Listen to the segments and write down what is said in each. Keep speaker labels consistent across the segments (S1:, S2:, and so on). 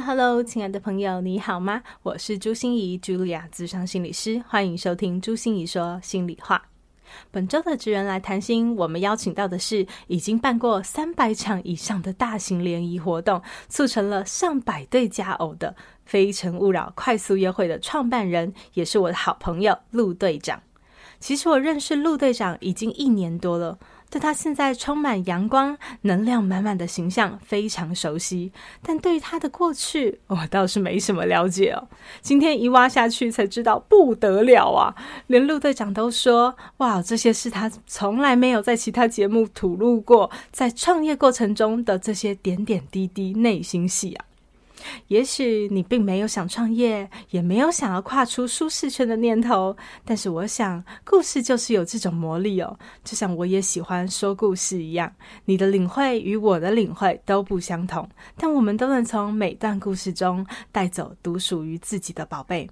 S1: Hello，亲爱的朋友，你好吗？我是朱心仪，Julia，咨商心理师，欢迎收听朱心仪说心里话。本周的职人来谈心，我们邀请到的是已经办过三百场以上的大型联谊活动，促成了上百对佳偶的《非诚勿扰》快速约会的创办人，也是我的好朋友陆队长。其实我认识陆队长已经一年多了。对他现在充满阳光、能量满满的形象非常熟悉，但对于他的过去，我倒是没什么了解哦。今天一挖下去才知道不得了啊！连陆队长都说：“哇，这些是他从来没有在其他节目吐露过，在创业过程中的这些点点滴滴内心戏啊。”也许你并没有想创业，也没有想要跨出舒适圈的念头，但是我想，故事就是有这种魔力哦。就像我也喜欢说故事一样，你的领会与我的领会都不相同，但我们都能从每段故事中带走独属于自己的宝贝。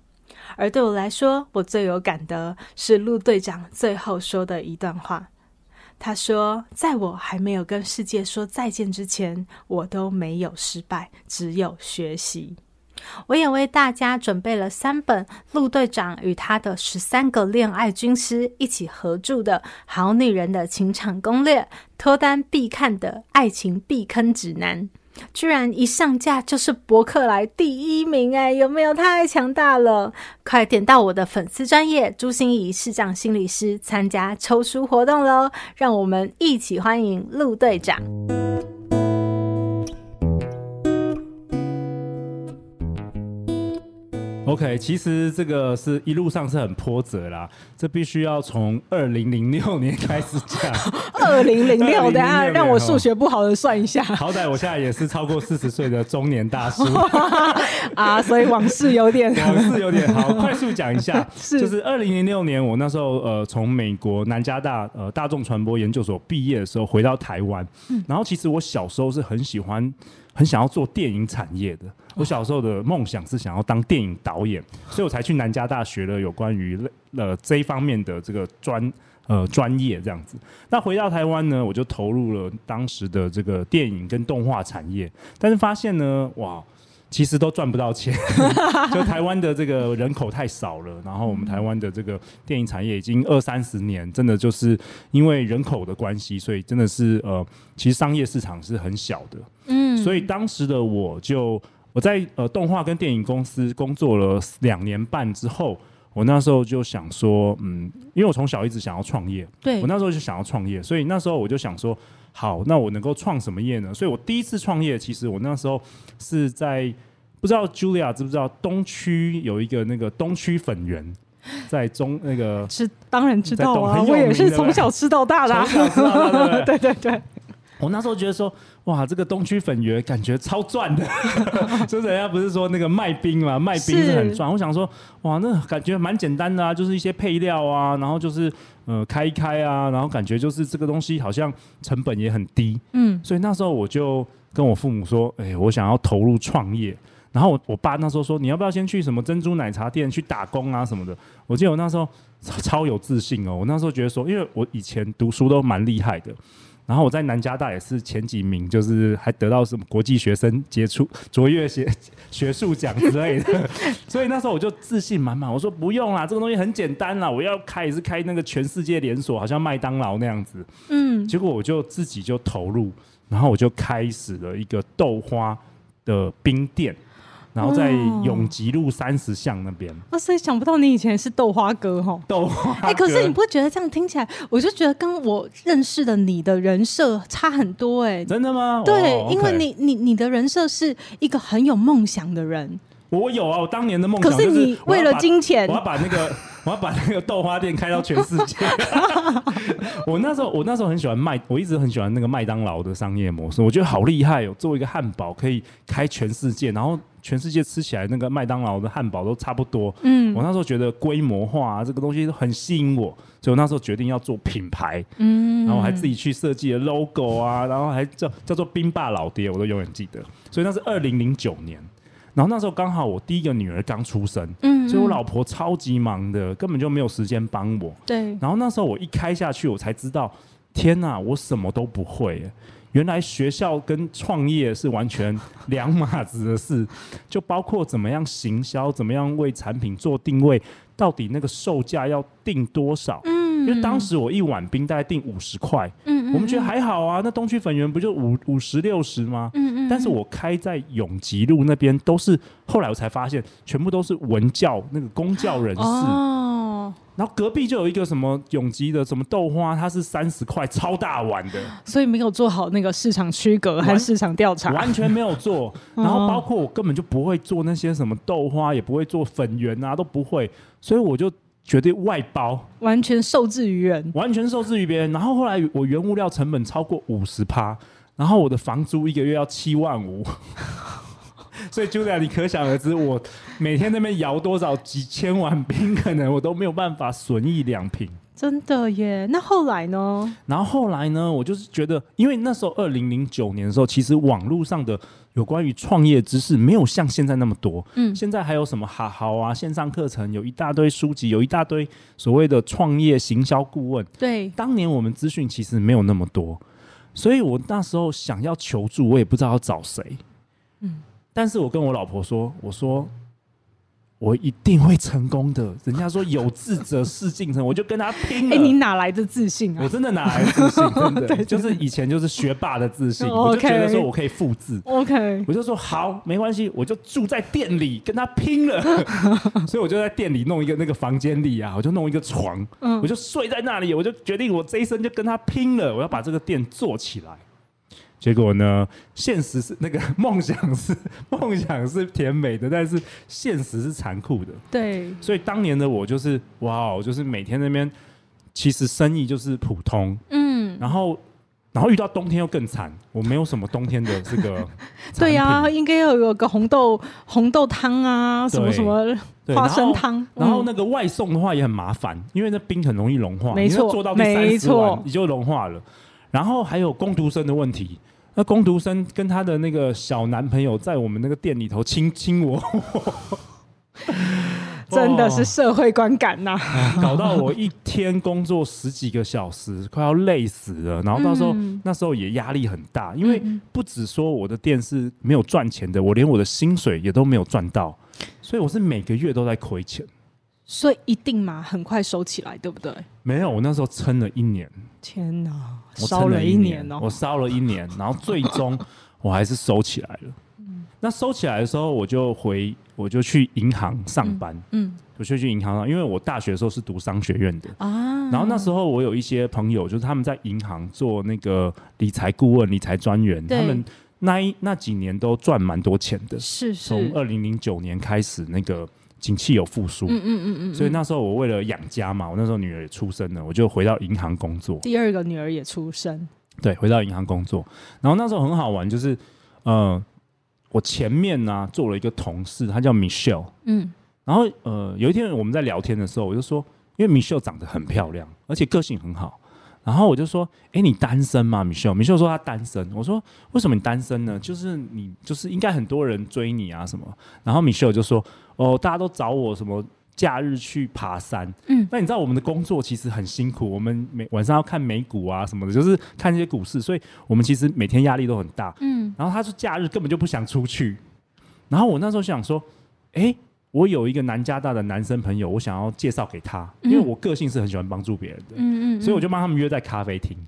S1: 而对我来说，我最有感的是陆队长最后说的一段话。他说：“在我还没有跟世界说再见之前，我都没有失败，只有学习。”我也为大家准备了三本陆队长与他的十三个恋爱军师一起合著的《好女人的情场攻略》，脱单必看的爱情避坑指南。居然一上架就是博客来第一名哎，有没有太强大了？快点到我的粉丝专业朱芯仪视障心理师参加抽书活动喽！让我们一起欢迎陆队长。
S2: OK，其实这个是一路上是很波折啦，这必须要从二零零六年开始讲。
S1: 二零零六，等下让我数学不好的算一下。
S2: 好歹我现在也是超过四十岁的中年大叔。
S1: 啊，所以往事有点。
S2: 往事有点好，快速讲一下，是。就是二零零六年我那时候呃从美国南加大呃大众传播研究所毕业的时候回到台湾，嗯，然后其实我小时候是很喜欢。很想要做电影产业的，我小时候的梦想是想要当电影导演，所以我才去南加大学了有关于呃这一方面的这个专呃专业这样子。那回到台湾呢，我就投入了当时的这个电影跟动画产业，但是发现呢，哇。其实都赚不到钱，就台湾的这个人口太少了，然后我们台湾的这个电影产业已经二三十年，真的就是因为人口的关系，所以真的是呃，其实商业市场是很小的。嗯，所以当时的我就我在呃动画跟电影公司工作了两年半之后，我那时候就想说，嗯，因为我从小一直想要创业，对，我那时候就想要创业，所以那时候我就想说。好，那我能够创什么业呢？所以我第一次创业，其实我那时候是在不知道 Julia 知不知道东区有一个那个东区粉圆，在中那个
S1: 是当然知道啊，我也是从小吃到大的，对对对。
S2: 我那时候觉得说，哇，这个东区粉圆感觉超赚的，就是人家不是说那个卖冰嘛，卖冰是很赚。我想说，哇，那感觉蛮简单的啊，就是一些配料啊，然后就是呃开一开啊，然后感觉就是这个东西好像成本也很低，嗯，所以那时候我就跟我父母说，哎，我想要投入创业。然后我我爸那时候说，你要不要先去什么珍珠奶茶店去打工啊什么的？我记得我那时候超有自信哦，我那时候觉得说，因为我以前读书都蛮厉害的。然后我在南加大也是前几名，就是还得到什么国际学生杰出卓越学学术奖之类的，所以那时候我就自信满满，我说不用啦，这个东西很简单啦，我要开也是开那个全世界连锁，好像麦当劳那样子。嗯，结果我就自己就投入，然后我就开始了一个豆花的冰店。然后在永吉路三十巷那边，
S1: 啊，所以想不到你以前是豆花哥哈，
S2: 豆花。哎、欸，
S1: 可是你不会觉得这样听起来，我就觉得跟我认识的你的人设差很多哎、欸。
S2: 真的吗？
S1: 对，
S2: 哦、
S1: 因为你你你的人设是一个很有梦想的人。
S2: 我有啊，我当年的梦想。
S1: 可是你为了金钱，
S2: 我要把那个 我要把那个豆花店开到全世界。我那时候我那时候很喜欢麦，我一直很喜欢那个麦当劳的商业模式，我觉得好厉害哦，做一个汉堡可以开全世界，然后全世界吃起来那个麦当劳的汉堡都差不多。嗯，我那时候觉得规模化啊，这个东西都很吸引我，所以我那时候决定要做品牌。嗯，然后还自己去设计了 logo 啊，然后还叫叫做冰霸老爹，我都永远记得。所以那是二零零九年。然后那时候刚好我第一个女儿刚出生，嗯，所以我老婆超级忙的，根本就没有时间帮我。
S1: 对。
S2: 然后那时候我一开下去，我才知道，天哪，我什么都不会。原来学校跟创业是完全两码子的事，就包括怎么样行销，怎么样为产品做定位，到底那个售价要定多少？嗯，因为当时我一碗冰大概定五十块，嗯，我们觉得还好啊，那东区粉圆不就五五十六十吗？嗯嗯，但是我开在永吉路那边都是，后来我才发现，全部都是文教那个公教人士。哦。然后隔壁就有一个什么永吉的什么豆花，它是三十块超大碗的，
S1: 所以没有做好那个市场区隔和市场调查，
S2: 完全没有做。然后包括我根本就不会做那些什么豆花，也不会做粉圆啊，都不会，所以我就决定外包，
S1: 完全受制于人，
S2: 完全受制于别人。然后后来我原物料成本超过五十趴，然后我的房租一个月要七万五。所以，Julia，你可想而知，我每天那边摇多少几千万冰，可能我都没有办法损益两平。
S1: 真的耶？那后来呢？
S2: 然后后来呢？我就是觉得，因为那时候二零零九年的时候，其实网络上的有关于创业知识没有像现在那么多。嗯。现在还有什么哈好啊？线上课程有一大堆书籍，有一大堆所谓的创业行销顾问。
S1: 对。
S2: 当年我们资讯其实没有那么多，所以我那时候想要求助，我也不知道要找谁。嗯。但是我跟我老婆说，我说我一定会成功的。人家说有志者事竟成，我就跟他拼了。
S1: 哎，你哪来的自信啊？
S2: 我真的哪来的自信？真的，对就是以前就是学霸的自信，我就觉得说我可以复制。
S1: OK，
S2: 我就说好，没关系，我就住在店里跟他拼了。所以我就在店里弄一个那个房间里啊，我就弄一个床，我就睡在那里，我就决定我这一生就跟他拼了，我要把这个店做起来。结果呢？现实是那个梦想是 梦想是甜美的，但是现实是残酷的。
S1: 对，
S2: 所以当年的我就是哇，哦就是每天那边其实生意就是普通，嗯，然后然后遇到冬天又更惨，我没有什么冬天的这个。
S1: 对呀、啊，应该要有个红豆红豆汤啊，什么什么花生汤。然后，
S2: 然后那个外送的话也很麻烦，因为那冰很容易融化，
S1: 没错，
S2: 做到第三十碗你就融化了。然后还有工读生的问题。那工读生跟他的那个小男朋友在我们那个店里头亲亲我我，
S1: 真的是社会观感呐、啊！
S2: 搞到我一天工作十几个小时，快要累死了。然后到时候、嗯、那时候也压力很大，因为不只说我的店是没有赚钱的，我连我的薪水也都没有赚到，所以我是每个月都在亏钱。
S1: 所以一定嘛，很快收起来，对不对？
S2: 没有，我那时候撑了一年。
S1: 天哪，烧了一年哦！
S2: 我烧了一年，然后最终我还是收起来了。嗯，那收起来的时候，我就回，我就去银行上班。嗯，嗯我就去银行上，因为我大学的时候是读商学院的啊。然后那时候我有一些朋友，就是他们在银行做那个理财顾问、理财专员，他们那一那几年都赚蛮多钱的。
S1: 是是，
S2: 从二零零九年开始那个。景气有复苏，嗯嗯嗯嗯，所以那时候我为了养家嘛，我那时候女儿也出生了，我就回到银行工作。
S1: 第二个女儿也出生，
S2: 对，回到银行工作。然后那时候很好玩，就是呃，我前面呢、啊、做了一个同事，他叫 Michelle，嗯，然后呃有一天我们在聊天的时候，我就说，因为 Michelle 长得很漂亮，而且个性很好。然后我就说：“哎，你单身吗？”Michelle，Michelle 说他单身。我说：“为什么你单身呢？就是你就是应该很多人追你啊什么。”然后 Michelle 就说：“哦，大家都找我什么假日去爬山。”嗯，那你知道我们的工作其实很辛苦，我们每晚上要看美股啊什么的，就是看这些股市，所以我们其实每天压力都很大。嗯，然后他说假日根本就不想出去。然后我那时候想说：“哎。”我有一个南加大的男生朋友，我想要介绍给他，因为我个性是很喜欢帮助别人的，嗯嗯，所以我就帮他们约在咖啡厅，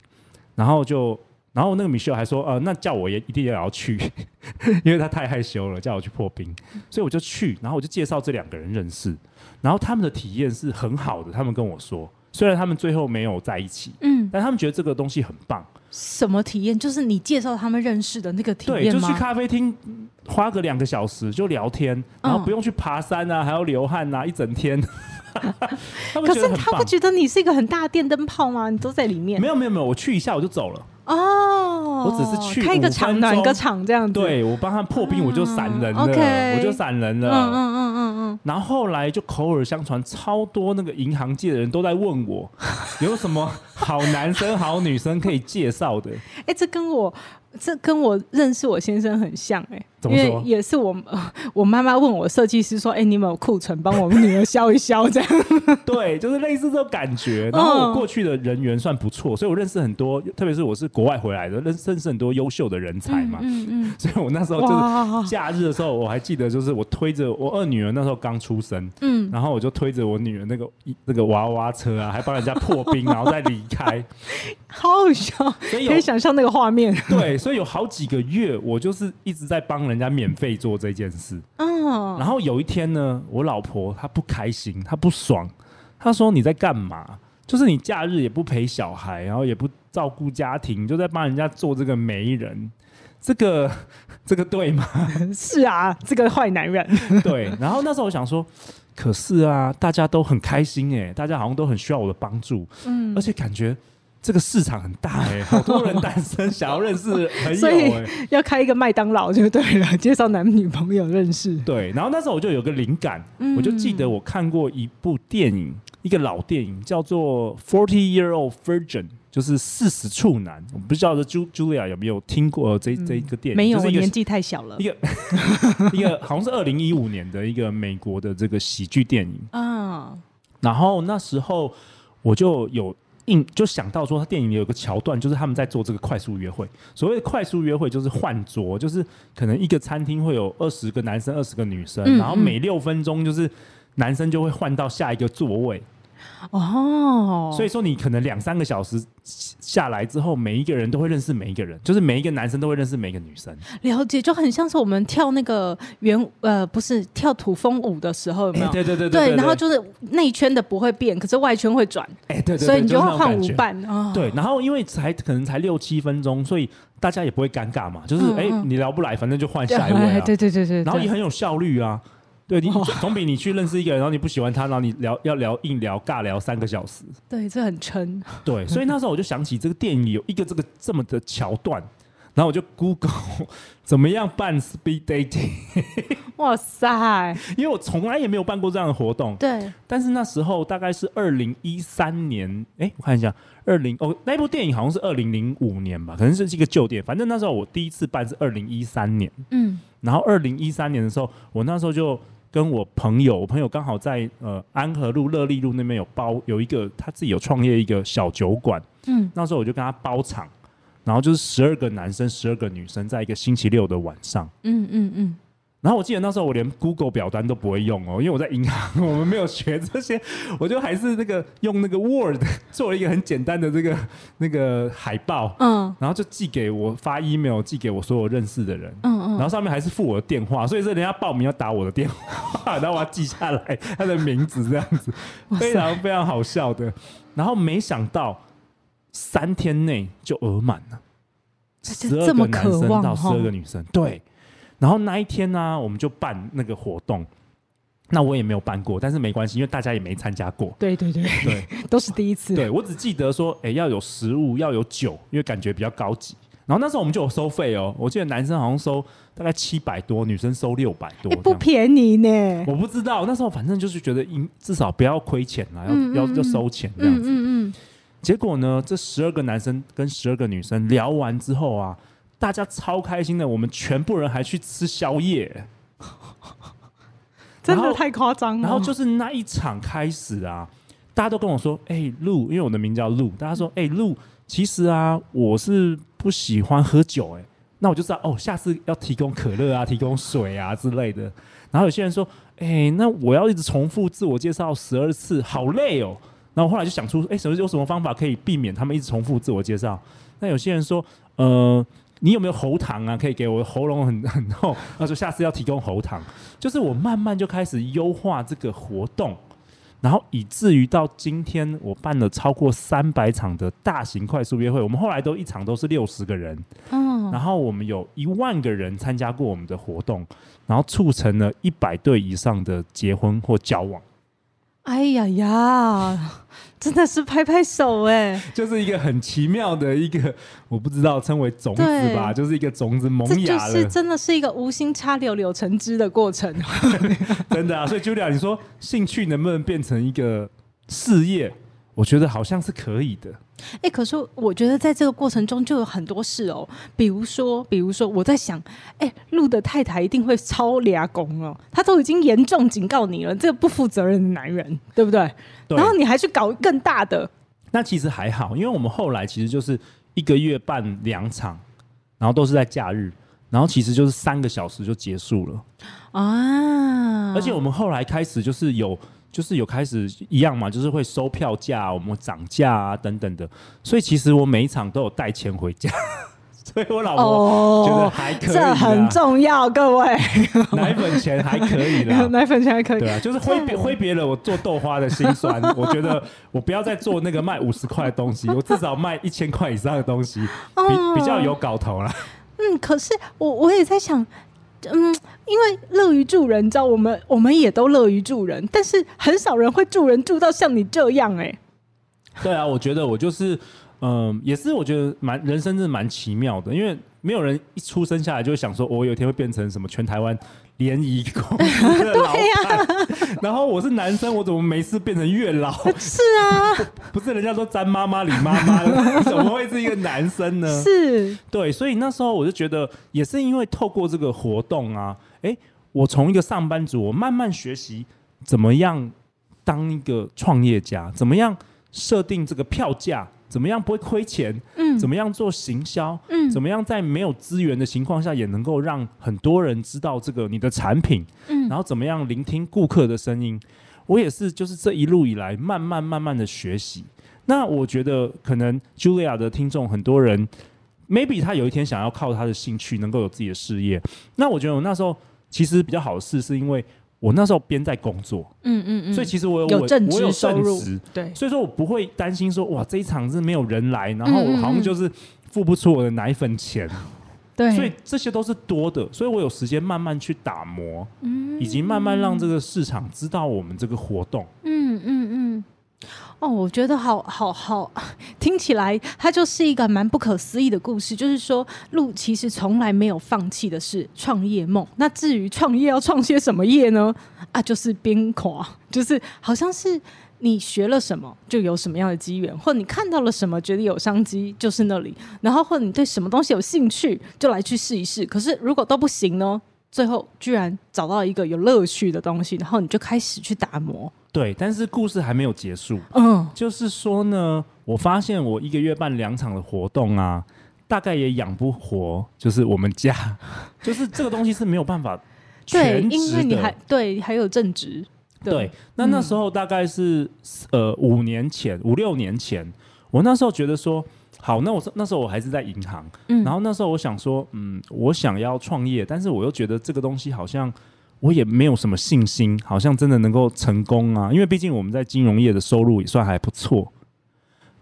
S2: 然后就，然后那个 Michelle 还说，呃，那叫我也一定也要去，因为他太害羞了，叫我去破冰，所以我就去，然后我就介绍这两个人认识，然后他们的体验是很好的，他们跟我说，虽然他们最后没有在一起，嗯，但他们觉得这个东西很棒，
S1: 什么体验？就是你介绍他们认识的那个体验吗？
S2: 对，就去咖啡厅花个两个小时就聊天，然后不用去爬山啊，还要流汗啊，一整天。
S1: 可是他不觉得你是一个很大的电灯泡吗？你都在里面。
S2: 没有没有没有，我去一下我就走了。
S1: 哦，
S2: 我只是去
S1: 开个场暖个场这样子。
S2: 对，我帮他破冰，我就闪人了。OK，我就闪人了。嗯嗯嗯嗯嗯。然后后来就口耳相传，超多那个银行界的人都在问我，有什么好男生好女生可以介绍的。
S1: 哎，这跟我。这跟我认识我先生很像哎、欸，因为也是我 我妈妈问我设计师说，哎、欸，你有没有库存，帮我们女儿消一消这样。
S2: 对，就是类似这种感觉。然后我过去的人缘算不错，所以我认识很多，特别是我是国外回来的，认认识很多优秀的人才嘛。嗯嗯。所以我那时候就是假日的时候，我还记得，就是我推着我二女儿那时候刚出生，嗯，然后我就推着我女儿那个那个娃娃车啊，还帮人家破冰，然后再离开，
S1: 好好笑，可以想象那个画面。
S2: 对。所以有好几个月，我就是一直在帮人家免费做这件事。嗯，然后有一天呢，我老婆她不开心，她不爽，她说：“你在干嘛？就是你假日也不陪小孩，然后也不照顾家庭，就在帮人家做这个媒人，这个这个对吗？”
S1: 是啊，这个坏男人。
S2: 对。然后那时候我想说，可是啊，大家都很开心哎，大家好像都很需要我的帮助。嗯，而且感觉。这个市场很大哎、欸，好多人单身想要认识朋友、欸，
S1: 所以要开一个麦当劳就对了，介绍男女朋友认识。
S2: 对，然后那时候我就有个灵感，嗯、我就记得我看过一部电影，一个老电影叫做《Forty Year Old Virgin》，就是四十处男。我不知道这 Julia 有没有听过这这一个电影？
S1: 没有，
S2: 就是
S1: 我年纪太小了。
S2: 一个一个 好像是二零一五年的一个美国的这个喜剧电影啊。然后那时候我就有。硬就想到说，他电影里有个桥段，就是他们在做这个快速约会。所谓的快速约会，就是换桌，就是可能一个餐厅会有二十个男生、二十个女生，嗯嗯，然后每六分钟就是男生就会换到下一个座位。哦，所以说你可能两三个小时下来之后，每一个人都会认识每一个人，就是每一个男生都会认识每一个女生。
S1: 了解，就很像是我们跳那个圆呃，不是跳土风舞的时候，有没有？
S2: 对对对对。
S1: 对，然后就是内圈的不会变，可是外圈会转。
S2: 哎，对对。
S1: 所以你就会换舞伴。
S2: 对，然后因为才可能才六七分钟，所以大家也不会尴尬嘛，就是哎，你聊不来，反正就换下一位啊。
S1: 对对对对。
S2: 然后也很有效率啊。对，你总比你去认识一个人，然后你不喜欢他，然后你聊要聊硬聊尬聊三个小时。
S1: 对，这很撑。
S2: 对，所以那时候我就想起这个电影有一个这个这么的桥段，然后我就 Google 怎么样办 speed dating。
S1: 哇塞！
S2: 因为我从来也没有办过这样的活动。
S1: 对。但
S2: 是那时候大概是二零一三年，哎，我看一下，二零哦，那部电影好像是二零零五年吧，可能是一个旧电影。反正那时候我第一次办是二零一三年。嗯。然后二零一三年的时候，我那时候就。跟我朋友，我朋友刚好在呃安和路、乐利路那边有包有一个他自己有创业一个小酒馆，嗯，那时候我就跟他包场，然后就是十二个男生、十二个女生，在一个星期六的晚上，嗯嗯嗯。嗯然后我记得那时候我连 Google 表单都不会用哦，因为我在银行，我们没有学这些，我就还是那个用那个 Word 做了一个很简单的这个那个海报，嗯，然后就寄给我发 email 寄给我所有认识的人，嗯嗯，然后上面还是附我的电话，所以说人家报名要打我的电话，然后我要记下来他的名字这样子，非常非常好笑的。然后没想到三天内就额满了，十二个男生到十二个女生，对。然后那一天呢、啊，我们就办那个活动。那我也没有办过，但是没关系，因为大家也没参加过。
S1: 对对对对，都是第一次。
S2: 对，我只记得说，哎，要有食物，要有酒，因为感觉比较高级。然后那时候我们就有收费哦，我记得男生好像收大概七百多，女生收六百多，
S1: 不便宜呢。
S2: 我不知道，那时候反正就是觉得，应至少不要亏钱啊，要嗯嗯要要收钱这样子。嗯嗯，嗯。结果呢，这十二个男生跟十二个女生聊完之后啊。大家超开心的，我们全部人还去吃宵夜，
S1: 真的太夸张了。
S2: 然后就是那一场开始啊，大家都跟我说：“哎、欸，陆，因为我的名叫陆，大家说：‘哎、欸，陆，其实啊，我是不喜欢喝酒、欸。’哎，那我就知道哦，下次要提供可乐啊，提供水啊之类的。然后有些人说：‘哎、欸，那我要一直重复自我介绍十二次，好累哦。’然后我后来就想出：哎、欸，什么有什么方法可以避免他们一直重复自我介绍？那有些人说：呃。”你有没有喉糖啊？可以给我喉咙很很痛。他说下次要提供喉糖。就是我慢慢就开始优化这个活动，然后以至于到今天，我办了超过三百场的大型快速约会，我们后来都一场都是六十个人，嗯，然后我们有一万个人参加过我们的活动，然后促成了一百对以上的结婚或交往。
S1: 哎呀呀，真的是拍拍手哎！
S2: 就是一个很奇妙的一个，我不知道称为种子吧，就是一个种子萌芽了。
S1: 这就是真的是一个无心插柳柳成枝的过程。
S2: 真的啊，所以 Julia，你说兴趣能不能变成一个事业？我觉得好像是可以的。
S1: 哎、欸，可是我觉得在这个过程中就有很多事哦，比如说，比如说，我在想，哎、欸，陆的太太一定会超俩公哦，他都已经严重警告你了，这个不负责任的男人，对不对？对。然后你还去搞更大的，
S2: 那其实还好，因为我们后来其实就是一个月办两场，然后都是在假日，然后其实就是三个小时就结束了啊。而且我们后来开始就是有。就是有开始一样嘛，就是会收票价，我们涨价啊等等的，所以其实我每一场都有带钱回家，所以我老婆觉得还可以，
S1: 这很重要，各位，
S2: 奶粉钱还可以啦，
S1: 奶粉钱还可以，
S2: 对啊，就是挥别挥别了我做豆花的辛酸，我觉得我不要再做那个卖五十块的东西，我至少卖一千块以上的东西，比比较有搞头啦。
S1: 嗯，可是我我也在想。嗯，因为乐于助人，你知道我们我们也都乐于助人，但是很少人会助人助到像你这样哎、欸。
S2: 对啊，我觉得我就是，嗯、呃，也是我觉得蛮人生真的蛮奇妙的，因为没有人一出生下来就会想说，我有一天会变成什么全台湾。联谊公司的 老板，对啊、然后我是男生，我怎么没事变成月老？
S1: 是啊，
S2: 不是人家说詹妈妈李妈妈，怎么会是一个男生呢？
S1: 是，
S2: 对，所以那时候我就觉得，也是因为透过这个活动啊，哎，我从一个上班族，我慢慢学习怎么样当一个创业家，怎么样设定这个票价。怎么样不会亏钱？嗯，怎么样做行销？嗯，怎么样在没有资源的情况下也能够让很多人知道这个你的产品？嗯，然后怎么样聆听顾客的声音？我也是，就是这一路以来慢慢慢慢的学习。那我觉得可能 Julia 的听众很多人，maybe 他有一天想要靠他的兴趣能够有自己的事业。那我觉得我那时候其实比较好的事是因为。我那时候边在工作，嗯嗯嗯，所以其实我有
S1: 有正职收入，
S2: 对，所以说我不会担心说哇这一场是没有人来，然后我好像就是付不出我的奶粉钱，对，所以这些都是多的，所以我有时间慢慢去打磨，嗯，以及慢慢让这个市场知道我们这个活动，
S1: 嗯嗯嗯。哦，我觉得好好好，听起来它就是一个蛮不可思议的故事。就是说，陆其实从来没有放弃的是创业梦。那至于创业要创些什么业呢？啊，就是边跨，就是好像是你学了什么就有什么样的机缘，或者你看到了什么觉得有商机，就是那里。然后或者你对什么东西有兴趣，就来去试一试。可是如果都不行呢？最后居然找到一个有乐趣的东西，然后你就开始去打磨。
S2: 对，但是故事还没有结束。嗯，就是说呢，我发现我一个月办两场的活动啊，大概也养不活，就是我们家，就是这个东西是没有办法 全职的。对，因为你还
S1: 对还有正职。
S2: 对，对那那时候大概是、嗯、呃五年前五六年前，我那时候觉得说。好，那我那时候我还是在银行，嗯，然后那时候我想说，嗯，我想要创业，但是我又觉得这个东西好像我也没有什么信心，好像真的能够成功啊，因为毕竟我们在金融业的收入也算还不错，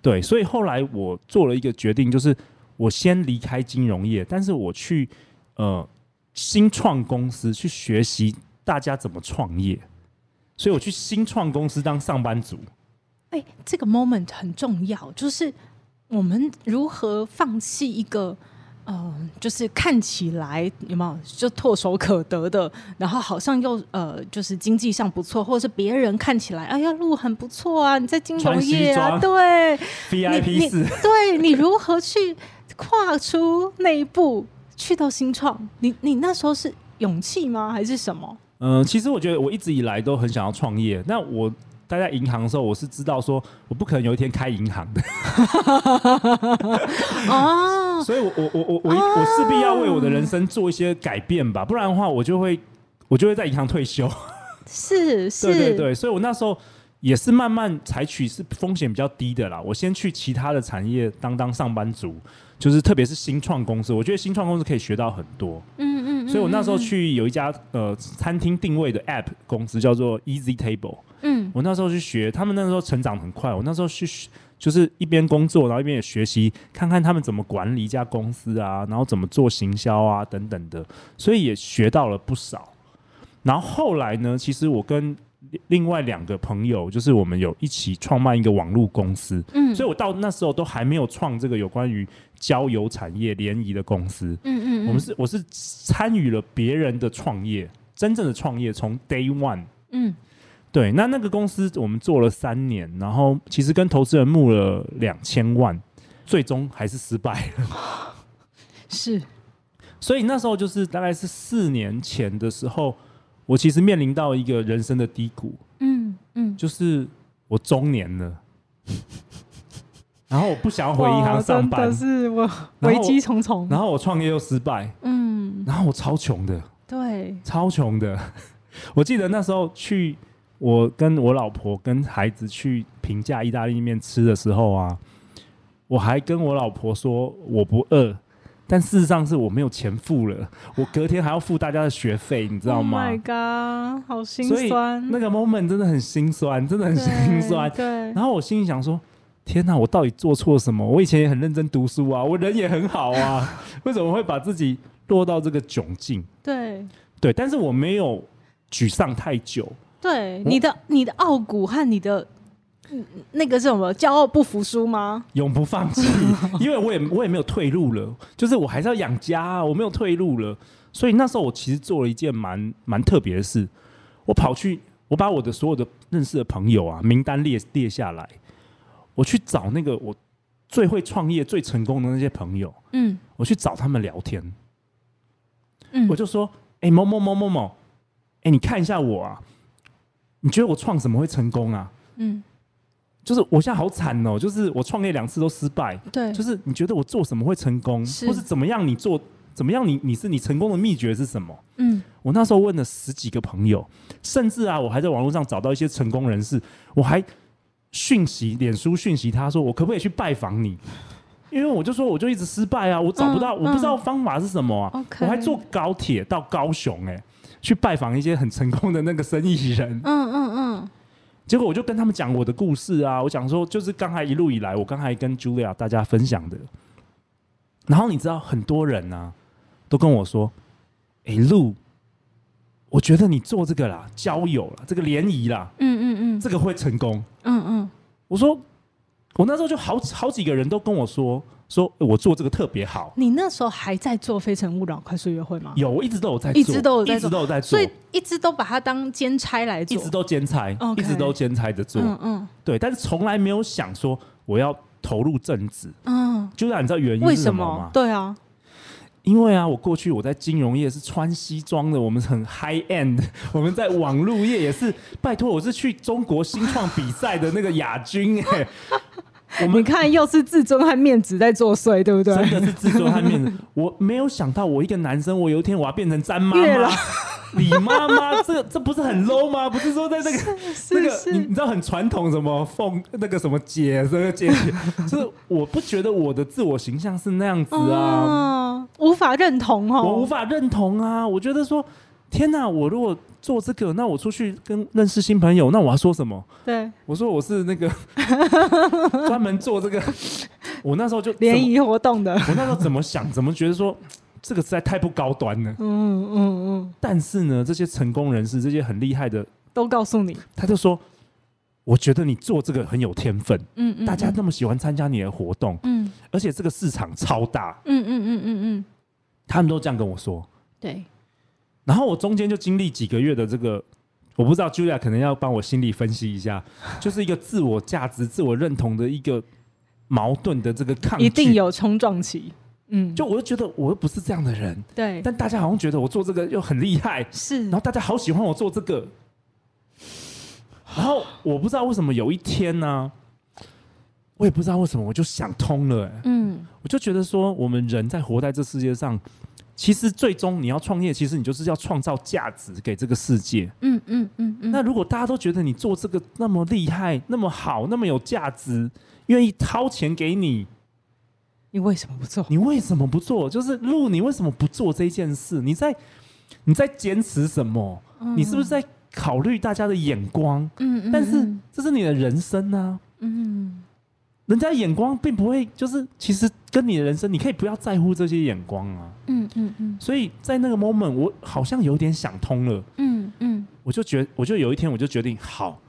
S2: 对，所以后来我做了一个决定，就是我先离开金融业，但是我去呃新创公司去学习大家怎么创业，所以我去新创公司当上班族。
S1: 哎，这个 moment 很重要，就是。我们如何放弃一个，呃，就是看起来有没有就唾手可得的，然后好像又呃，就是经济上不错，或者是别人看起来，哎呀，路很不错啊，你在金融业啊，对
S2: ，VIP 四，
S1: 对你如何去跨出那一步，去到新创？你你那时候是勇气吗，还是什么？
S2: 嗯、呃，其实我觉得我一直以来都很想要创业，那我。待在银行的时候，我是知道说我不可能有一天开银行的 哦，所以我我我我我我势必要为我的人生做一些改变吧，不然的话我就会我就会在银行退休。
S1: 是 是，
S2: 对对对，所以我那时候也是慢慢采取是风险比较低的啦，我先去其他的产业当当上班族，就是特别是新创公司，我觉得新创公司可以学到很多。嗯嗯
S1: 嗯，
S2: 所以我那时候去有一家呃餐厅定位的 App 公司叫做 Easy Table，
S1: 嗯，
S2: 我那时候去学，他们那时候成长很快，我那时候去就是一边工作，然后一边也学习，看看他们怎么管理一家公司啊，然后怎么做行销啊等等的，所以也学到了不少。然后后来呢，其实我跟另外两个朋友，就是我们有一起创办一个网络公司，嗯，所以我到那时候都还没有创这个有关于交友产业联谊的公司，嗯嗯，嗯，我们是我是参与了别人的创业，真正的创业从 day one，嗯，对，那那个公司我们做了三年，然后其实跟投资人募了两千万，最终还是失败了，
S1: 是，
S2: 所以那时候就是大概是四年前的时候。我其实面临到一个人生的低谷，嗯嗯，就是我中年了，然后我不想要回银行上班，
S1: 是我危机重重，
S2: 然后我创业又失败，嗯，然后我超穷的，
S1: 对，
S2: 超穷的。我记得那时候去，我跟我老婆跟孩子去平价意大利面吃的时候啊，我还跟我老婆说我不饿。但事实上是我没有钱付了，我隔天还要付大家的学费，你知道吗
S1: ？Oh my god，好心酸。
S2: 那个 moment 真的很心酸，真的很心酸。对。然后我心里想说：天哪，我到底做错什么？我以前也很认真读书啊，我人也很好啊，为什么会把自己落到这个窘境？
S1: 对。
S2: 对，但是我没有沮丧太久。
S1: 对，你的你的傲骨和你的。那个是什么？骄傲不服输吗？
S2: 永不放弃，因为我也我也没有退路了，就是我还是要养家啊，我没有退路了。所以那时候我其实做了一件蛮蛮特别的事，我跑去，我把我的所有的认识的朋友啊名单列列下来，我去找那个我最会创业、最成功的那些朋友，嗯，我去找他们聊天，嗯，我就说，哎，某某某某某，哎，你看一下我啊，你觉得我创什么会成功啊？嗯。就是我现在好惨哦，就是我创业两次都失败。
S1: 对，
S2: 就是你觉得我做什么会成功，是或是怎么样？你做怎么样你？你你是你成功的秘诀是什么？嗯，我那时候问了十几个朋友，甚至啊，我还在网络上找到一些成功人士，我还讯息脸书讯息他说，我可不可以去拜访你？因为我就说我就一直失败啊，我找不到，嗯、我不知道方法是什么啊。
S1: 嗯、
S2: 我还坐高铁到高雄、欸，哎，去拜访一些很成功的那个生意人。嗯嗯嗯。结果我就跟他们讲我的故事啊，我讲说就是刚才一路以来，我刚才跟 Julia 大家分享的。然后你知道很多人啊，都跟我说：“哎，路，我觉得你做这个啦，交友啦，这个联谊啦，嗯嗯嗯，这个会成功。”嗯嗯，我说我那时候就好好几个人都跟我说。说我做这个特别好。
S1: 你那时候还在做《非诚勿扰》快速约会吗？
S2: 有，我一直都有在做，
S1: 一直都有在做，
S2: 一直都有在做，
S1: 所以一直都把它当兼差来做，
S2: 一直都兼差一直都兼差着做。嗯嗯，对，但是从来没有想说我要投入政治。嗯，就让你知道原因是什
S1: 么吗？对啊，
S2: 因为啊，我过去我在金融业是穿西装的，我们很 high end，我们在网络业也是，拜托，我是去中国新创比赛的那个亚军哎、欸。
S1: 我们看，又是自尊和面子在作祟，对不对？
S2: 真的是自尊和面子。我没有想到，我一个男生，我有一天我要变成詹妈妈、李妈妈，这这不是很 low 吗？不是说在那个那个，你你知道很传统什么凤那个什么姐，这个姐姐，就是我不觉得我的自我形象是那样子啊，
S1: 嗯、无法认同哦，
S2: 我无法认同啊，我觉得说。天哪！我如果做这个，那我出去跟认识新朋友，那我要说什么？
S1: 对，
S2: 我说我是那个 专门做这个。我那时候就
S1: 联谊活动的。
S2: 我那时候怎么想？怎么觉得说这个实在太不高端了？嗯嗯嗯。但是呢，这些成功人士，这些很厉害的，
S1: 都告诉你，
S2: 他就说，我觉得你做这个很有天分。嗯嗯。大家那么喜欢参加你的活动。嗯。而且这个市场超大。嗯嗯嗯嗯嗯。他们都这样跟我说。
S1: 对。
S2: 然后我中间就经历几个月的这个，我不知道 Julia 可能要帮我心理分析一下，就是一个自我价值、自我认同的一个矛盾的这个抗拒，
S1: 一定有冲撞期。嗯，
S2: 就我就觉得我又不是这样的人，
S1: 对，
S2: 但大家好像觉得我做这个又很厉害，
S1: 是，
S2: 然后大家好喜欢我做这个，然后我不知道为什么有一天呢、啊，我也不知道为什么我就想通了、欸，嗯，我就觉得说我们人在活在这世界上。其实最终你要创业，其实你就是要创造价值给这个世界。嗯嗯嗯嗯。那如果大家都觉得你做这个那么厉害、那么好、那么有价值，愿意掏钱给你，
S1: 你为什么不做？
S2: 你为什么不做？就是路，你为什么不做这件事？你在你在坚持什么？嗯、你是不是在考虑大家的眼光？嗯，嗯，嗯，但是这是你的人生啊。嗯，人家眼光并不会，就是其实跟你的人生，你可以不要在乎这些眼光啊。嗯嗯嗯。所以在那个 moment，我好像有点想通了。嗯嗯。我就觉，我就有一天，我就决定，好，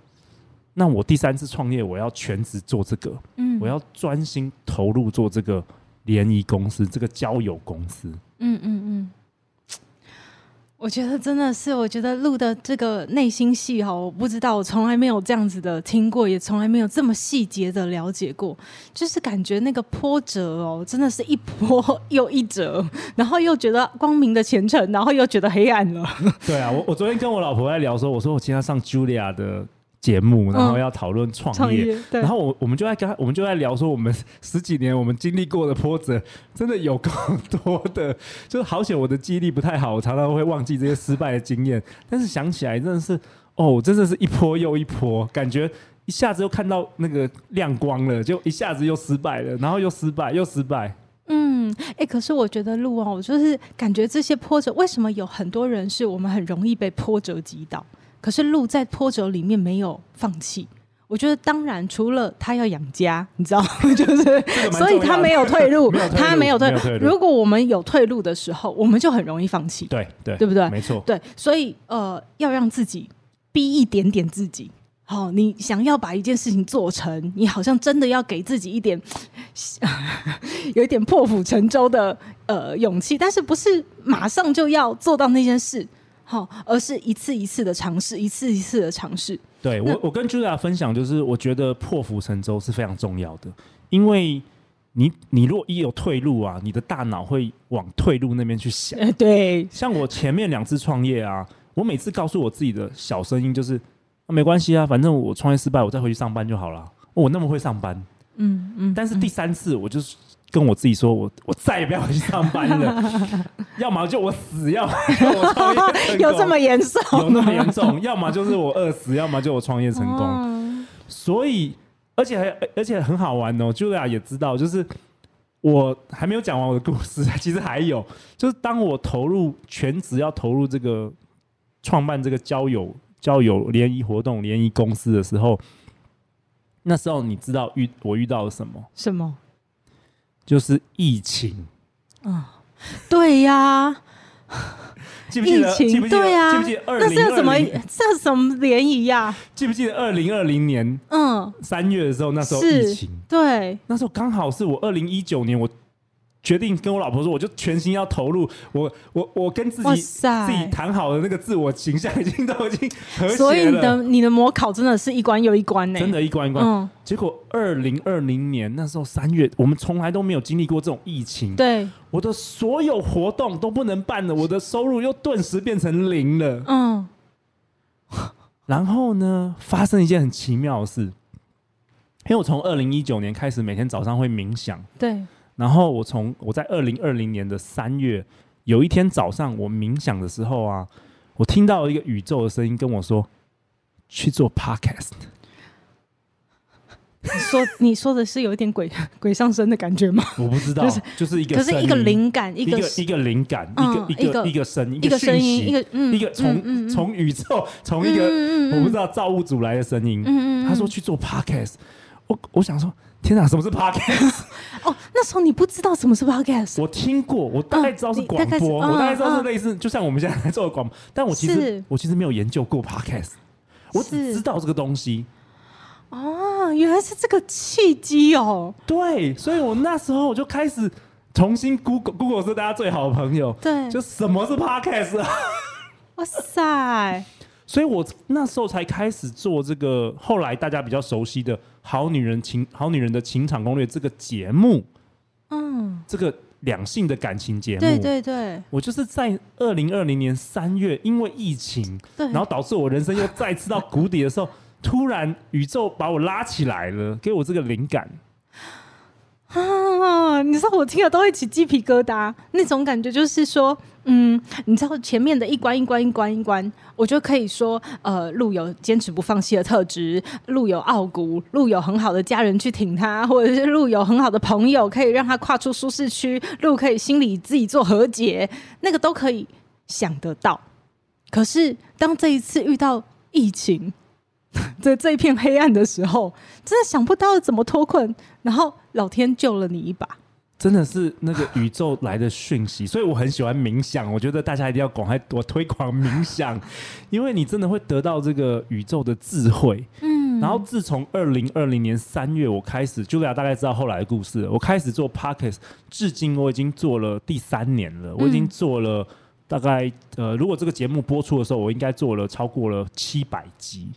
S2: 那我第三次创业，我要全职做这个。嗯。我要专心投入做这个联谊公司，这个交友公司。嗯嗯嗯。
S1: 我觉得真的是，我觉得录的这个内心戏哈，我不知道，我从来没有这样子的听过，也从来没有这么细节的了解过，就是感觉那个波折哦，真的是一波又一折，然后又觉得光明的前程，然后又觉得黑暗了。
S2: 对啊，我我昨天跟我老婆在聊说，我说我今天上 Julia 的。节目，然后要讨论创业，嗯、然后我我们就在跟他，我们就在聊说，我们 十几年我们经历过的波折，真的有够多的，就是好险我的记忆力不太好，我常常会忘记这些失败的经验，但是想起来真的是，哦，真的是一波又一波，感觉一下子又看到那个亮光了，就一下子又失败了，然后又失败又失败。
S1: 嗯，哎、欸，可是我觉得路啊，我就是感觉这些波折，为什么有很多人是我们很容易被波折击倒？可是路在波折里面没有放弃，我觉得当然除了他要养家，你知道，就是所以他没有退路，他没有退路。如果我们有退路的时候，我们就很容易放弃，
S2: 对对，
S1: 对不对？
S2: 没错，
S1: 对，所以呃，要让自己逼一点点自己。好，你想要把一件事情做成，你好像真的要给自己一点 有一点破釜沉舟的呃勇气，但是不是马上就要做到那件事。好，而是一次一次的尝试，一次一次的尝试。
S2: 对我，我跟 Julia 分享，就是我觉得破釜沉舟是非常重要的，因为你，你若一有退路啊，你的大脑会往退路那边去想。
S1: 对，
S2: 像我前面两次创业啊，我每次告诉我自己的小声音就是，啊，没关系啊，反正我创业失败，我再回去上班就好了。我那么会上班，嗯嗯，但是第三次我就是。跟我自己说，我我再也不要回去上班了，要么就我死，要么 就我创业
S1: 有这么严重？
S2: 有那么严重？要么就是我饿死，要么就我创业成功。哦、所以，而且还而且很好玩哦，Julia 也知道，就是我还没有讲完我的故事，其实还有，就是当我投入全职要投入这个创办这个交友交友联谊活动联谊公司的时候，那时候你知道遇我遇到了什么？
S1: 什么？
S2: 就是疫情
S1: 啊，对呀，
S2: 记不记得？记不记得？对呀，记不记得？
S1: 那是什么？这什么联谊呀？
S2: 记不记得二零二零年？嗯，三月的时候，那时候疫情，
S1: 对，
S2: 那时候刚好是我二零一九年我。决定跟我老婆说，我就全心要投入。我我我跟自己塞自己谈好的那个自我形象，已经都已经和谐了。
S1: 所以你的你的模考真的是一关又一关呢，
S2: 真的，一关一关。嗯、结果二零二零年那时候三月，我们从来都没有经历过这种疫情。
S1: 对，
S2: 我的所有活动都不能办了，我的收入又顿时变成零了。嗯。然后呢，发生一件很奇妙的事，因为我从二零一九年开始，每天早上会冥想。
S1: 对。
S2: 然后我从我在二零二零年的三月有一天早上，我冥想的时候啊，我听到一个宇宙的声音跟我说：“去做 podcast。”
S1: 你说你说的是有一点鬼鬼上身的感觉吗？
S2: 我不知道，就是就是一个，
S1: 可是一个灵感，一个
S2: 一个灵感，一个一个一个声音，一个声音，一个一个从从宇宙从一个我不知道造物主来的声音。他说去做 podcast，我我想说。天哪，什么是 podcast？
S1: 哦，那时候你不知道什么是 podcast。
S2: 我听过，我大概知道是广播，我大概知道是类似，就像我们现在在做的广播。但我其实我其实没有研究过 podcast，我只知道这个东西。
S1: 哦，原来是这个契机哦。
S2: 对，所以我那时候我就开始重新 Google Google 是大家最好的朋友。
S1: 对，
S2: 就什么是 podcast 啊？
S1: 哇塞！
S2: 所以我那时候才开始做这个，后来大家比较熟悉的。好女人情，好女人的情场攻略这个节目，嗯，这个两性的感情节目，
S1: 对对对，
S2: 我就是在二零二零年三月，因为疫情，对，然后导致我人生又再次到谷底的时候，突然宇宙把我拉起来了，给我这个灵感。
S1: 啊，你知道我听了都会起鸡皮疙瘩，那种感觉就是说，嗯，你知道前面的一关一关一关一关，我就可以说，呃，路有坚持不放弃的特质，路有傲骨，路有很好的家人去挺他，或者是路有很好的朋友可以让他跨出舒适区，路可以心里自己做和解，那个都可以想得到。可是当这一次遇到疫情，在这一片黑暗的时候，真的想不到怎么脱困，然后老天救了你一把，
S2: 真的是那个宇宙来的讯息，所以我很喜欢冥想。我觉得大家一定要广开多推广冥想，因为你真的会得到这个宇宙的智慧。嗯，然后自从二零二零年三月我开始，Julia 大概知道后来的故事，我开始做 Podcast，至今我已经做了第三年了，我已经做了。嗯大概呃，如果这个节目播出的时候，我应该做了超过了七百集，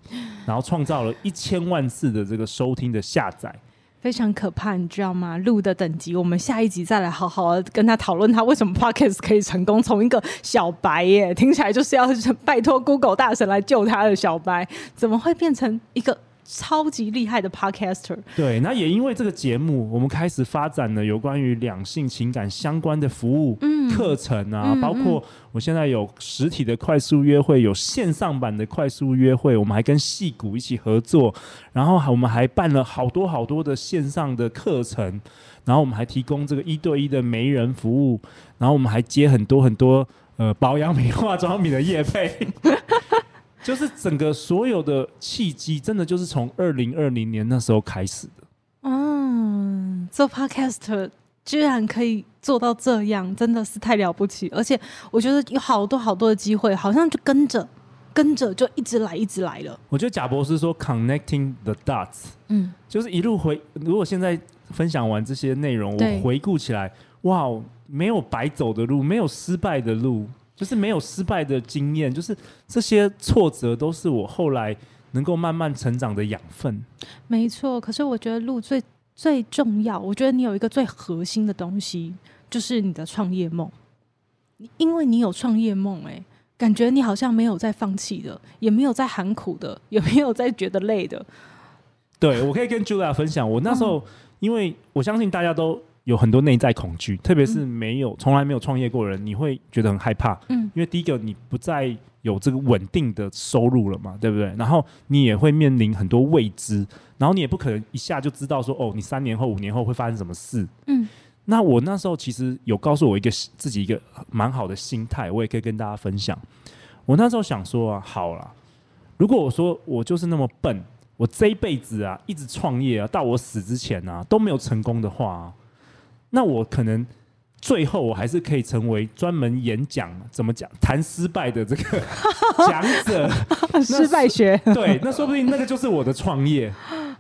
S2: 然后创造了一千万次的这个收听的下载，
S1: 非常可怕，你知道吗？路的等级，我们下一集再来好好跟他讨论他为什么 Podcast 可以成功，从一个小白耶，听起来就是要拜托 Google 大神来救他的小白，怎么会变成一个？超级厉害的 podcaster，
S2: 对，那也因为这个节目，我们开始发展了有关于两性情感相关的服务、嗯、课程啊，嗯、包括我现在有实体的快速约会，有线上版的快速约会，我们还跟戏骨一起合作，然后我们还办了好多好多的线上的课程，然后我们还提供这个一对一的媒人服务，然后我们还接很多很多呃保养品、化妆品的业配。就是整个所有的契机，真的就是从二零二零年那时候开始的。
S1: 嗯，做 Podcast 居然可以做到这样，真的是太了不起。而且我觉得有好多好多的机会，好像就跟着跟着就一直来，一直来了。
S2: 我觉得贾博士说 “connecting the dots”，嗯，就是一路回。如果现在分享完这些内容，我回顾起来，哇，没有白走的路，没有失败的路。就是没有失败的经验，就是这些挫折都是我后来能够慢慢成长的养分。
S1: 没错，可是我觉得路最最重要，我觉得你有一个最核心的东西，就是你的创业梦。因为你有创业梦，哎，感觉你好像没有在放弃的，也没有在喊苦的，也没有在觉得累的。
S2: 对，我可以跟 Julia 分享，我那时候，嗯、因为我相信大家都。有很多内在恐惧，特别是没有从来没有创业过的人，你会觉得很害怕。嗯，因为第一个你不再有这个稳定的收入了嘛，对不对？然后你也会面临很多未知，然后你也不可能一下就知道说哦，你三年后、五年后会发生什么事。嗯，那我那时候其实有告诉我一个自己一个蛮好的心态，我也可以跟大家分享。我那时候想说啊，好了，如果我说我就是那么笨，我这一辈子啊一直创业啊，到我死之前啊都没有成功的话啊。那我可能最后我还是可以成为专门演讲怎么讲谈失败的这个 讲者，
S1: 失败学
S2: 对，那说不定那个就是我的创业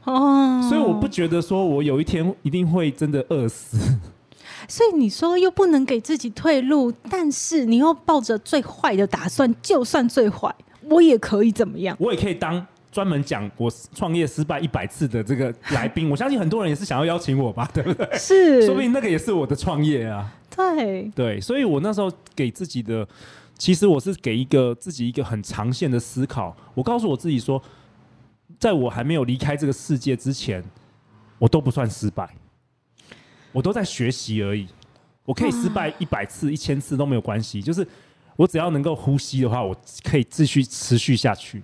S2: 哦。所以我不觉得说我有一天一定会真的饿死。
S1: 所以你说又不能给自己退路，但是你又抱着最坏的打算，就算最坏，我也可以怎么样？
S2: 我也可以当。专门讲我创业失败一百次的这个来宾，我相信很多人也是想要邀请我吧，对不对？
S1: 是，
S2: 说不定那个也是我的创业啊。
S1: 对
S2: 对，所以我那时候给自己的，其实我是给一个自己一个很长线的思考。我告诉我自己说，在我还没有离开这个世界之前，我都不算失败，我都在学习而已。我可以失败一百次、一千次都没有关系，就是我只要能够呼吸的话，我可以继续持续下去。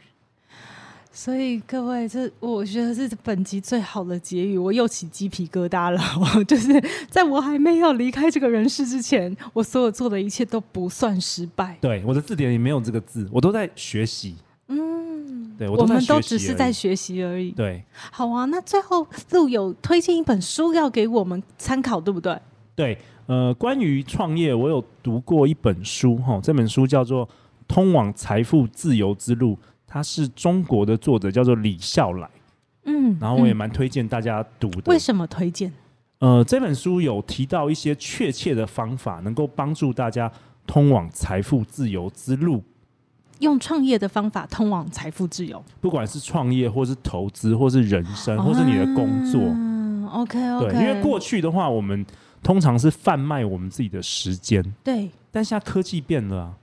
S1: 所以各位，这我觉得是本集最好的结语。我又起鸡皮疙瘩了。我 就是在我还没有离开这个人世之前，我所有做的一切都不算失败。
S2: 对，我的字典里没有这个字，我都在学习。嗯，对，我，
S1: 我们都只是在学习而已。
S2: 对，
S1: 好啊。那最后路有推荐一本书要给我们参考，对不对？
S2: 对，呃，关于创业，我有读过一本书哈，这本书叫做《通往财富自由之路》。他是中国的作者，叫做李笑来，嗯，然后我也蛮推荐大家读的。
S1: 为什么推荐？
S2: 呃，这本书有提到一些确切的方法，能够帮助大家通往财富自由之路。
S1: 用创业的方法通往财富自由，
S2: 不管是创业，或是投资，或是人生，或是你的工作。
S1: 嗯，OK OK。
S2: 对，因为过去的话，我们通常是贩卖我们自己的时间。
S1: 对，
S2: 但现在科技变了啊。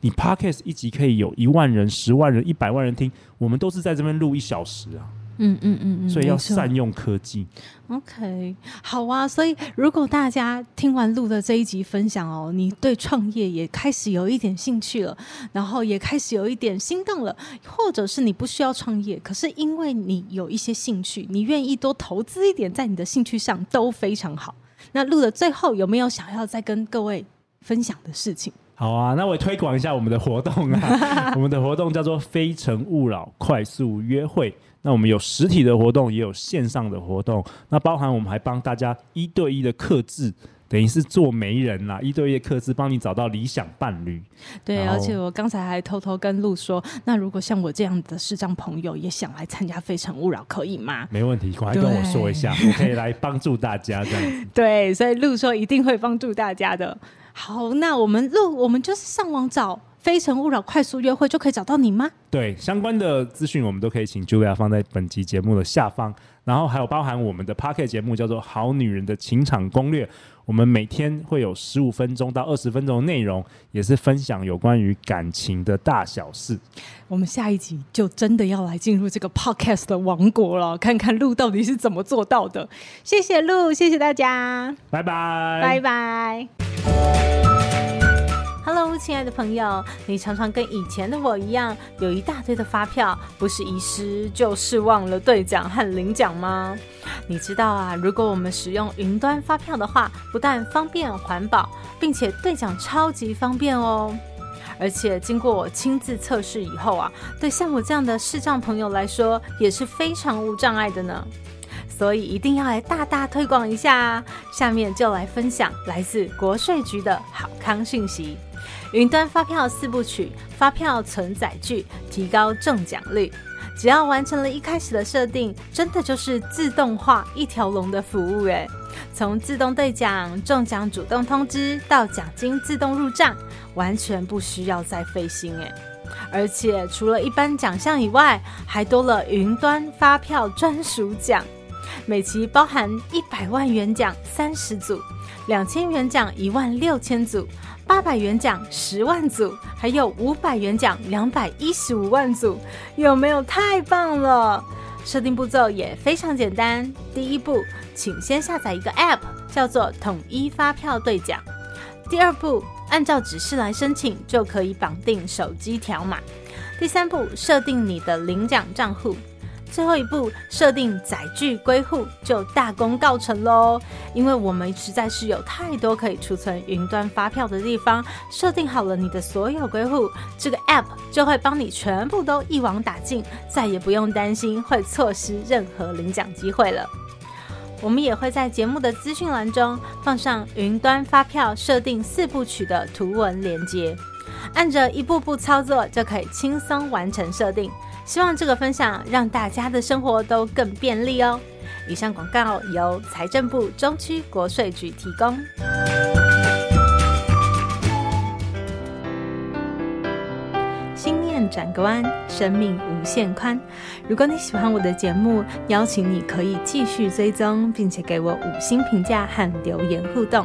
S2: 你 Podcast 一集可以有一万人、十万人、一百万人听，我们都是在这边录一小时啊。
S1: 嗯嗯嗯嗯，
S2: 所以要善用科技。
S1: OK，好啊。所以如果大家听完录的这一集分享哦，你对创业也开始有一点兴趣了，然后也开始有一点心动了，或者是你不需要创业，可是因为你有一些兴趣，你愿意多投资一点在你的兴趣上，都非常好。那录的最后有没有想要再跟各位分享的事情？
S2: 好啊，那我也推广一下我们的活动啊。我们的活动叫做“非诚勿扰”快速约会。那我们有实体的活动，也有线上的活动。那包含我们还帮大家一对一的克制，等于是做媒人啦，一对一的客制帮你找到理想伴侣。
S1: 对，而且我刚才还偷偷跟陆说，那如果像我这样的视障朋友也想来参加“非诚勿扰”，可以吗？
S2: 没问题，快跟我说一下，我可以来帮助大家这样子。
S1: 对，所以陆说一定会帮助大家的。好，那我们录，我们就是上网找“非诚勿扰”快速约会，就可以找到你吗？
S2: 对，相关的资讯我们都可以请 Julia 放在本集节目的下方，然后还有包含我们的 Podcast 节目叫做《好女人的情场攻略》，我们每天会有十五分钟到二十分钟的内容，也是分享有关于感情的大小事。
S1: 我们下一集就真的要来进入这个 Podcast 的王国了，看看鹿到底是怎么做到的。谢谢鹿，谢谢大家，
S2: 拜拜，
S1: 拜拜。Hello，亲爱的朋友，你常常跟以前的我一样，有一大堆的发票，不是遗失就是忘了兑奖和领奖吗？你知道啊，如果我们使用云端发票的话，不但方便环保，并且兑奖超级方便哦。而且经过我亲自测试以后啊，对像我这样的视障朋友来说，也是非常无障碍的呢。所以一定要来大大推广一下啊！下面就来分享来自国税局的好康讯息：云端发票四部曲，发票存载具，提高中奖率。只要完成了一开始的设定，真的就是自动化一条龙的服务诶。从自动兑奖、中奖主动通知到奖金自动入账，完全不需要再费心诶。而且除了一般奖项以外，还多了云端发票专属奖。每期包含一百万元奖三十组，两千元奖一万六千组，八百元奖十万组，还有五百元奖两百一十五万组，有没有太棒了？设定步骤也非常简单。第一步，请先下载一个 App，叫做统一发票兑奖。第二步，按照指示来申请，就可以绑定手机条码。第三步，设定你的领奖账户。最后一步，设定载具归户就大功告成喽。因为我们实在是有太多可以储存云端发票的地方，设定好了你的所有归户，这个 App 就会帮你全部都一网打尽，再也不用担心会错失任何领奖机会了。我们也会在节目的资讯栏中放上云端发票设定四部曲的图文连接，按着一步步操作就可以轻松完成设定。希望这个分享让大家的生活都更便利哦。以上广告由财政部中区国税局提供。心念转个弯，生命无限宽。如果你喜欢我的节目，邀请你可以继续追踪，并且给我五星评价和留言互动。